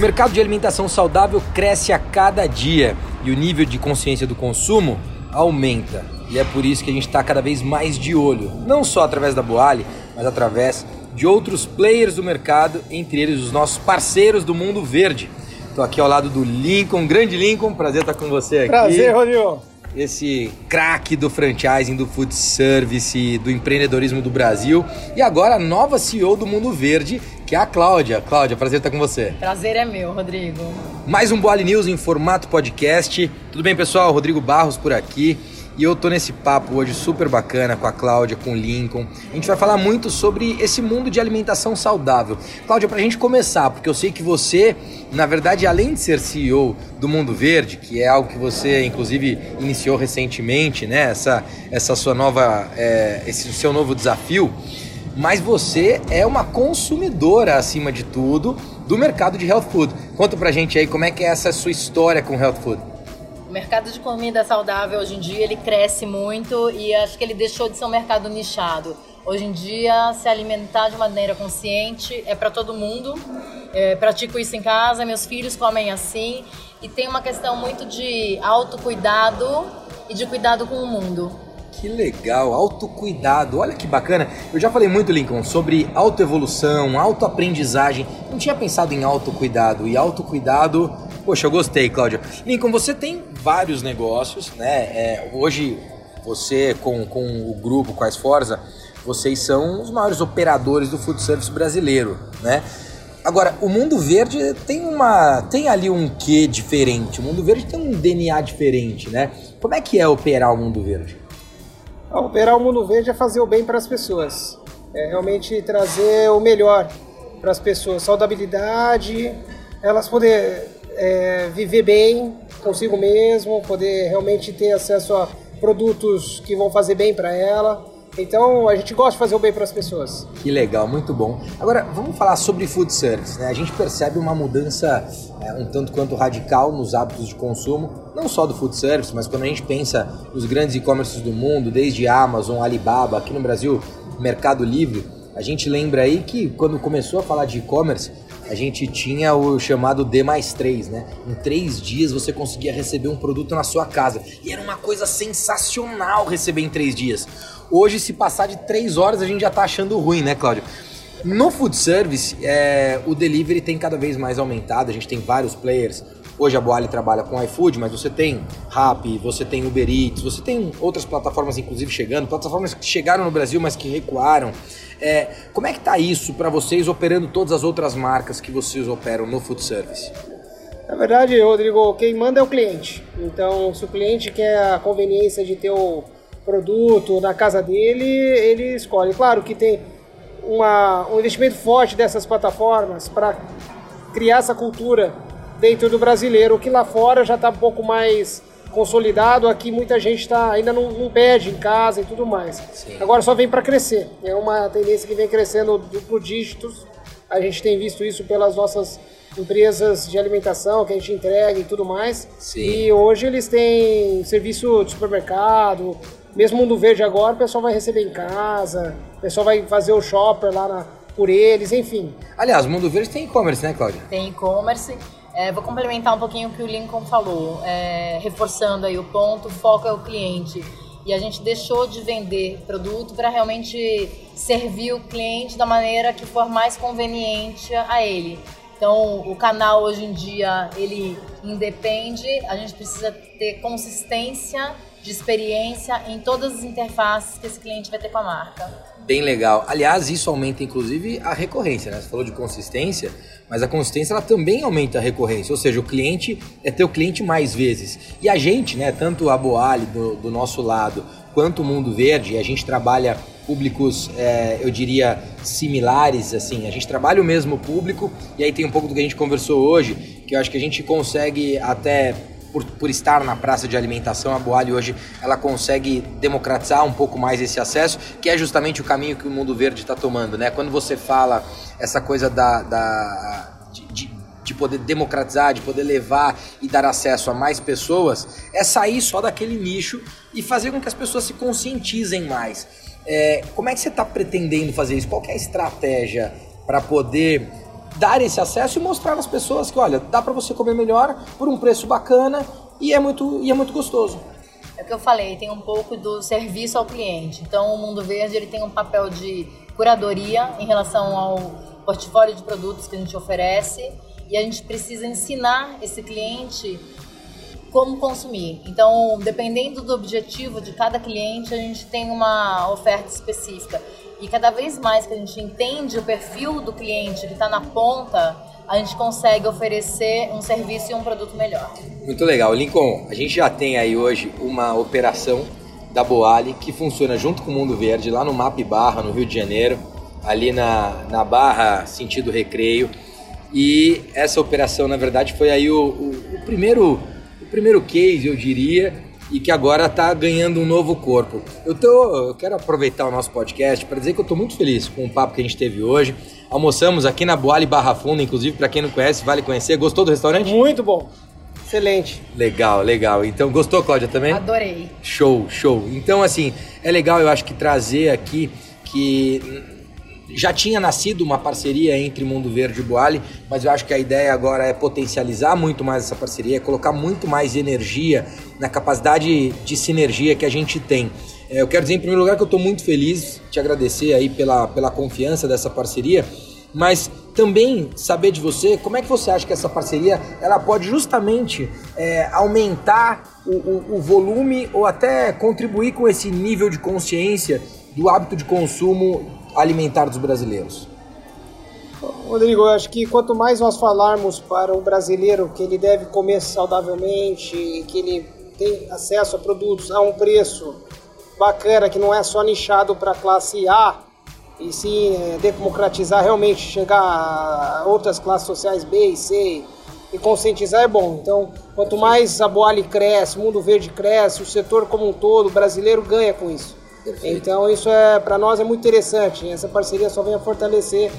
O mercado de alimentação saudável cresce a cada dia e o nível de consciência do consumo aumenta. E é por isso que a gente está cada vez mais de olho, não só através da Boali, mas através de outros players do mercado, entre eles os nossos parceiros do mundo verde. Estou aqui ao lado do Lincoln, grande Lincoln, prazer estar com você aqui. Prazer, Rodrigo. Esse craque do franchising, do food service, do empreendedorismo do Brasil. E agora a nova CEO do Mundo Verde, que é a Cláudia. Cláudia, prazer estar com você. Prazer é meu, Rodrigo. Mais um Boali News em formato podcast. Tudo bem, pessoal? Rodrigo Barros por aqui. E eu tô nesse papo hoje super bacana com a Cláudia, com o Lincoln. A gente vai falar muito sobre esse mundo de alimentação saudável. Cláudia, pra gente começar, porque eu sei que você, na verdade, além de ser CEO do Mundo Verde, que é algo que você, inclusive, iniciou recentemente, né? Essa, essa sua nova, é, esse seu novo desafio mas você é uma consumidora, acima de tudo, do mercado de health food. Conta pra gente aí como é que é essa sua história com health food. O mercado de comida saudável hoje em dia ele cresce muito e acho que ele deixou de ser um mercado nichado. Hoje em dia, se alimentar de maneira consciente é para todo mundo. É, pratico isso em casa, meus filhos comem assim e tem uma questão muito de autocuidado e de cuidado com o mundo. Que legal, autocuidado. Olha que bacana. Eu já falei muito, Lincoln, sobre autoevolução, autoaprendizagem. Não tinha pensado em autocuidado. E autocuidado, poxa, eu gostei, Cláudia. Lincoln, você tem vários negócios, né? É, hoje, você com, com o grupo, com a Esforza, vocês são os maiores operadores do food service brasileiro, né? Agora, o Mundo Verde tem uma tem ali um quê diferente. O Mundo Verde tem um DNA diferente, né? Como é que é operar o Mundo Verde? Operar o mundo verde é fazer o bem para as pessoas. É realmente trazer o melhor para as pessoas. Saudabilidade, elas poder é, viver bem consigo mesmo, poder realmente ter acesso a produtos que vão fazer bem para ela. Então a gente gosta de fazer o bem para as pessoas. Que legal, muito bom. Agora vamos falar sobre food service. Né? A gente percebe uma mudança é, um tanto quanto radical nos hábitos de consumo, não só do food service, mas quando a gente pensa nos grandes e-commerces do mundo, desde Amazon, Alibaba, aqui no Brasil, Mercado Livre, a gente lembra aí que quando começou a falar de e-commerce, a gente tinha o chamado D mais 3, né? Em três dias você conseguia receber um produto na sua casa. E era uma coisa sensacional receber em três dias. Hoje, se passar de três horas, a gente já tá achando ruim, né, Cláudio? No food service, é, o delivery tem cada vez mais aumentado, a gente tem vários players. Hoje a Boali trabalha com iFood, mas você tem Rappi, você tem Uber Eats, você tem outras plataformas inclusive chegando, plataformas que chegaram no Brasil, mas que recuaram. É, como é que tá isso para vocês operando todas as outras marcas que vocês operam no food service? Na verdade, Rodrigo, quem manda é o cliente. Então, se o cliente quer a conveniência de ter o produto na casa dele, ele escolhe. Claro que tem uma, um investimento forte dessas plataformas para criar essa cultura dentro do brasileiro, que lá fora já está um pouco mais consolidado, aqui muita gente tá, ainda não, não pede em casa e tudo mais. Sim. Agora só vem para crescer, é uma tendência que vem crescendo duplo dígitos, a gente tem visto isso pelas nossas empresas de alimentação que a gente entrega e tudo mais. Sim. E hoje eles têm serviço de supermercado, mesmo Mundo Verde agora, o pessoal vai receber em casa, o pessoal vai fazer o shopper lá na, por eles, enfim. Aliás, Mundo Verde tem e-commerce, né, Cláudia? Tem e-commerce. É, vou complementar um pouquinho o que o Lincoln falou, é, reforçando aí o ponto, o foco é o cliente. E a gente deixou de vender produto para realmente servir o cliente da maneira que for mais conveniente a ele. Então, o canal hoje em dia, ele independe, a gente precisa ter consistência de experiência em todas as interfaces que esse cliente vai ter com a marca. Bem legal. Aliás, isso aumenta inclusive a recorrência, né? Você falou de consistência, mas a consistência ela também aumenta a recorrência, ou seja, o cliente é ter o cliente mais vezes. E a gente, né, tanto a Boali do, do nosso lado, quanto o Mundo Verde, a gente trabalha públicos, é, eu diria, similares, assim, a gente trabalha o mesmo público, e aí tem um pouco do que a gente conversou hoje, que eu acho que a gente consegue até por, por estar na praça de alimentação, a Boali hoje ela consegue democratizar um pouco mais esse acesso, que é justamente o caminho que o Mundo Verde está tomando, né? Quando você fala essa coisa da, da de, de, de, poder democratizar, de poder levar e dar acesso a mais pessoas, é sair só daquele nicho e fazer com que as pessoas se conscientizem mais. É, como é que você está pretendendo fazer isso? Qual é a estratégia para poder dar esse acesso e mostrar às pessoas que, olha, dá para você comer melhor por um preço bacana e é muito, e é muito gostoso. É o que eu falei, tem um pouco do serviço ao cliente. Então, o Mundo Verde ele tem um papel de curadoria em relação ao portfólio de produtos que a gente oferece e a gente precisa ensinar esse cliente como consumir. Então, dependendo do objetivo de cada cliente, a gente tem uma oferta específica. E cada vez mais que a gente entende o perfil do cliente que está na ponta, a gente consegue oferecer um serviço e um produto melhor. Muito legal. Lincoln, a gente já tem aí hoje uma operação da Boali que funciona junto com o Mundo Verde lá no MAP Barra, no Rio de Janeiro, ali na, na Barra sentido Recreio. E essa operação, na verdade, foi aí o, o, o primeiro primeiro case, eu diria, e que agora está ganhando um novo corpo. Eu, tô, eu quero aproveitar o nosso podcast para dizer que eu estou muito feliz com o papo que a gente teve hoje. Almoçamos aqui na Boale Barra Funda, inclusive, para quem não conhece, vale conhecer. Gostou do restaurante? Muito bom. Excelente. Legal, legal. Então, gostou, Cláudia, também? Adorei. Show, show. Então, assim, é legal, eu acho que trazer aqui que já tinha nascido uma parceria entre Mundo Verde e Boali, mas eu acho que a ideia agora é potencializar muito mais essa parceria, é colocar muito mais energia na capacidade de sinergia que a gente tem. É, eu quero dizer, em primeiro lugar, que eu estou muito feliz, te agradecer aí pela, pela confiança dessa parceria, mas também saber de você como é que você acha que essa parceria ela pode justamente é, aumentar o, o, o volume ou até contribuir com esse nível de consciência do hábito de consumo alimentar dos brasileiros? Rodrigo, eu acho que quanto mais nós falarmos para o brasileiro que ele deve comer saudavelmente, que ele tem acesso a produtos a um preço bacana, que não é só nichado para a classe A, e sim é, democratizar realmente, chegar a outras classes sociais B e C e conscientizar é bom. Então, quanto mais a Boali cresce, o mundo verde cresce, o setor como um todo, o brasileiro ganha com isso. Perfeito. Então isso é para nós é muito interessante. Essa parceria só vem a fortalecer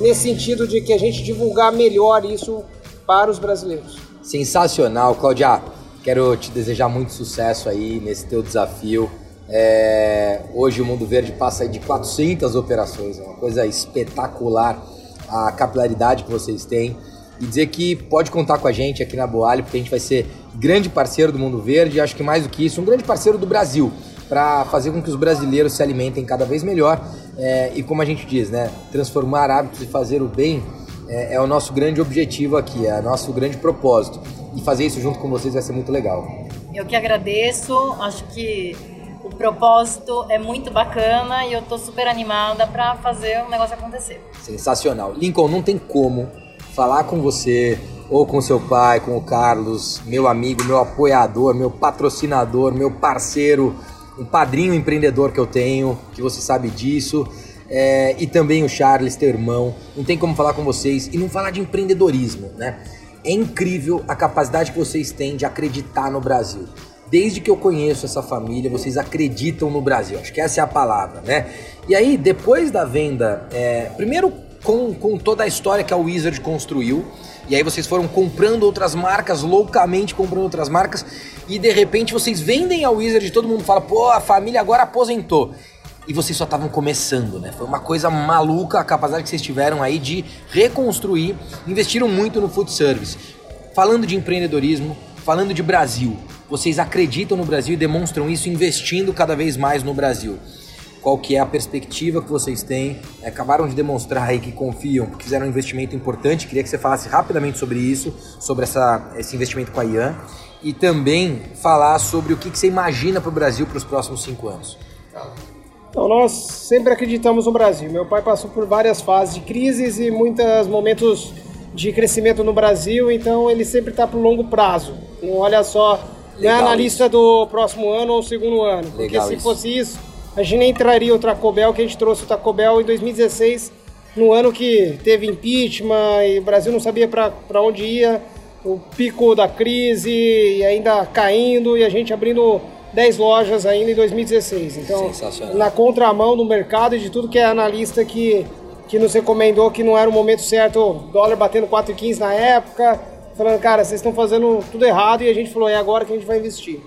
nesse sentido de que a gente divulgar melhor isso para os brasileiros. Sensacional, Claudia. Quero te desejar muito sucesso aí nesse teu desafio. É... hoje o Mundo Verde passa de 400 operações, é uma coisa espetacular a capilaridade que vocês têm e dizer que pode contar com a gente aqui na Boalho, porque a gente vai ser grande parceiro do Mundo Verde e acho que mais do que isso, um grande parceiro do Brasil para fazer com que os brasileiros se alimentem cada vez melhor é, e, como a gente diz, né, transformar hábitos e fazer o bem é, é o nosso grande objetivo aqui, é o nosso grande propósito. E fazer isso junto com vocês vai ser muito legal. Eu que agradeço, acho que o propósito é muito bacana e eu estou super animada para fazer o negócio acontecer. Sensacional. Lincoln, não tem como falar com você ou com seu pai, com o Carlos, meu amigo, meu apoiador, meu patrocinador, meu parceiro, um padrinho empreendedor que eu tenho, que você sabe disso. É, e também o Charles, teu irmão. Não tem como falar com vocês e não falar de empreendedorismo, né? É incrível a capacidade que vocês têm de acreditar no Brasil. Desde que eu conheço essa família, vocês acreditam no Brasil. Acho que essa é a palavra, né? E aí, depois da venda, é, primeiro com, com toda a história que a Wizard construiu, e aí vocês foram comprando outras marcas, loucamente comprando outras marcas, e de repente vocês vendem a Wizard e todo mundo fala, pô, a família agora aposentou. E vocês só estavam começando, né? Foi uma coisa maluca a capacidade que vocês tiveram aí de reconstruir, investiram muito no food service. Falando de empreendedorismo, falando de Brasil, vocês acreditam no Brasil e demonstram isso investindo cada vez mais no Brasil qual que é a perspectiva que vocês têm. Acabaram de demonstrar aí que confiam, que fizeram um investimento importante. Queria que você falasse rapidamente sobre isso, sobre essa, esse investimento com a Ian. E também falar sobre o que, que você imagina para o Brasil para os próximos cinco anos. Então, nós sempre acreditamos no Brasil. Meu pai passou por várias fases de crises e muitos momentos de crescimento no Brasil, então ele sempre está para o longo prazo. Não olha só, não é analista do próximo ano ou segundo ano. Legal porque se isso. fosse isso, a gente nem traria o Taco Bell, que a gente trouxe o Taco Bell em 2016, no ano que teve impeachment e o Brasil não sabia para onde ia, o pico da crise e ainda caindo e a gente abrindo 10 lojas ainda em 2016. Então, na contramão do mercado e de tudo que é analista que, que nos recomendou que não era o momento certo, dólar batendo 4,15 na época, falando, cara, vocês estão fazendo tudo errado e a gente falou, é agora que a gente vai investir.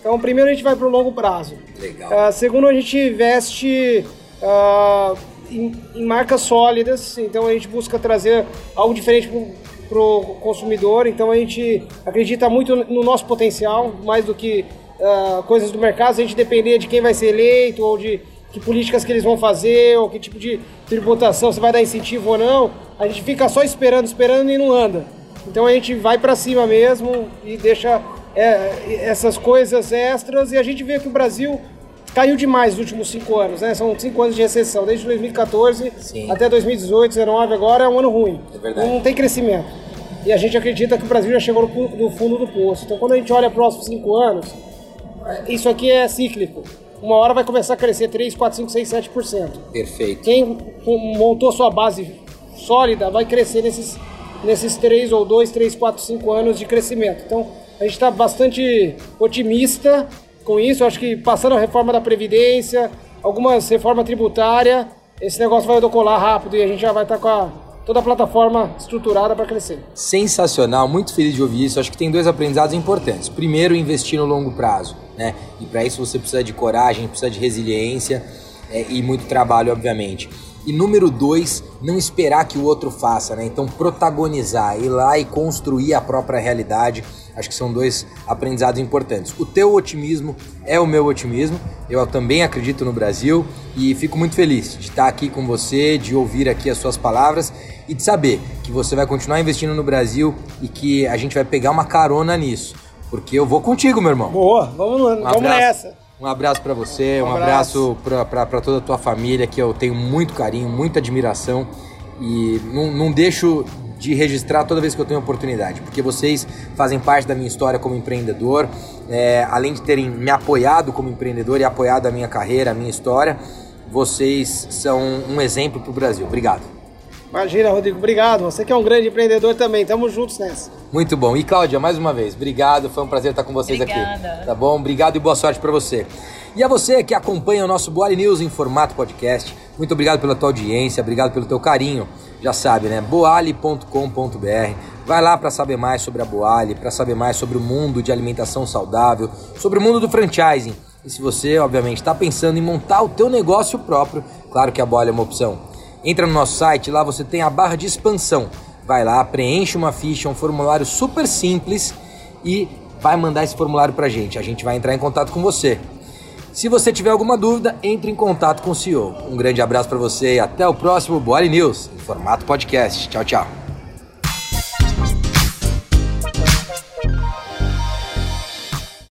Então, primeiro a gente vai para o longo prazo. Legal. Uh, segundo, a gente investe uh, em, em marcas sólidas, então a gente busca trazer algo diferente para o consumidor, então a gente acredita muito no nosso potencial, mais do que uh, coisas do mercado, se a gente depender de quem vai ser eleito ou de que políticas que eles vão fazer, ou que tipo de tributação, se vai dar incentivo ou não, a gente fica só esperando, esperando e não anda. Então a gente vai para cima mesmo e deixa é, essas coisas extras e a gente vê que o Brasil caiu demais nos últimos cinco anos, né? São cinco anos de recessão, desde 2014 Sim. até 2018, 2019, agora é um ano ruim. É. Não tem crescimento. E a gente acredita que o Brasil já chegou no fundo do poço. Então quando a gente olha para os próximos cinco anos, isso aqui é cíclico. Uma hora vai começar a crescer 3, 4, 5, 6, 7%. Perfeito. Quem montou sua base sólida vai crescer nesses, nesses 3 ou 2, 3, 4, 5 anos de crescimento. Então a gente está bastante otimista com isso. Acho que passando a reforma da Previdência, algumas reformas tributárias, esse negócio vai decolar rápido e a gente já vai estar tá com a toda a plataforma estruturada para crescer. Sensacional, muito feliz de ouvir isso. Acho que tem dois aprendizados importantes. Primeiro, investir no longo prazo, né? E para isso você precisa de coragem, precisa de resiliência é, e muito trabalho, obviamente. E número dois, não esperar que o outro faça, né? Então protagonizar, ir lá e construir a própria realidade. Acho que são dois aprendizados importantes. O teu otimismo é o meu otimismo. Eu também acredito no Brasil e fico muito feliz de estar aqui com você, de ouvir aqui as suas palavras e de saber que você vai continuar investindo no Brasil e que a gente vai pegar uma carona nisso. Porque eu vou contigo, meu irmão. Boa, vamos, um vamos nessa. Um abraço para você, um, um abraço, abraço para toda a tua família, que eu tenho muito carinho, muita admiração. E não, não deixo de registrar toda vez que eu tenho oportunidade, porque vocês fazem parte da minha história como empreendedor, é, além de terem me apoiado como empreendedor e apoiado a minha carreira, a minha história, vocês são um exemplo para o Brasil. Obrigado. Imagina, Rodrigo, obrigado. Você que é um grande empreendedor também. Tamo juntos nessa. Muito bom. E Cláudia, mais uma vez, obrigado. Foi um prazer estar com vocês Obrigada. aqui. Tá bom? Obrigado e boa sorte para você. E a você que acompanha o nosso Boali News em formato podcast, muito obrigado pela tua audiência, obrigado pelo teu carinho já sabe, né? boali.com.br. Vai lá para saber mais sobre a Boali, para saber mais sobre o mundo de alimentação saudável, sobre o mundo do franchising. E se você, obviamente, está pensando em montar o teu negócio próprio, claro que a Boali é uma opção. Entra no nosso site, lá você tem a barra de expansão. Vai lá, preenche uma ficha, um formulário super simples e vai mandar esse formulário para a gente. A gente vai entrar em contato com você. Se você tiver alguma dúvida, entre em contato com o CEO. Um grande abraço para você e até o próximo Boali News, em formato podcast. Tchau, tchau.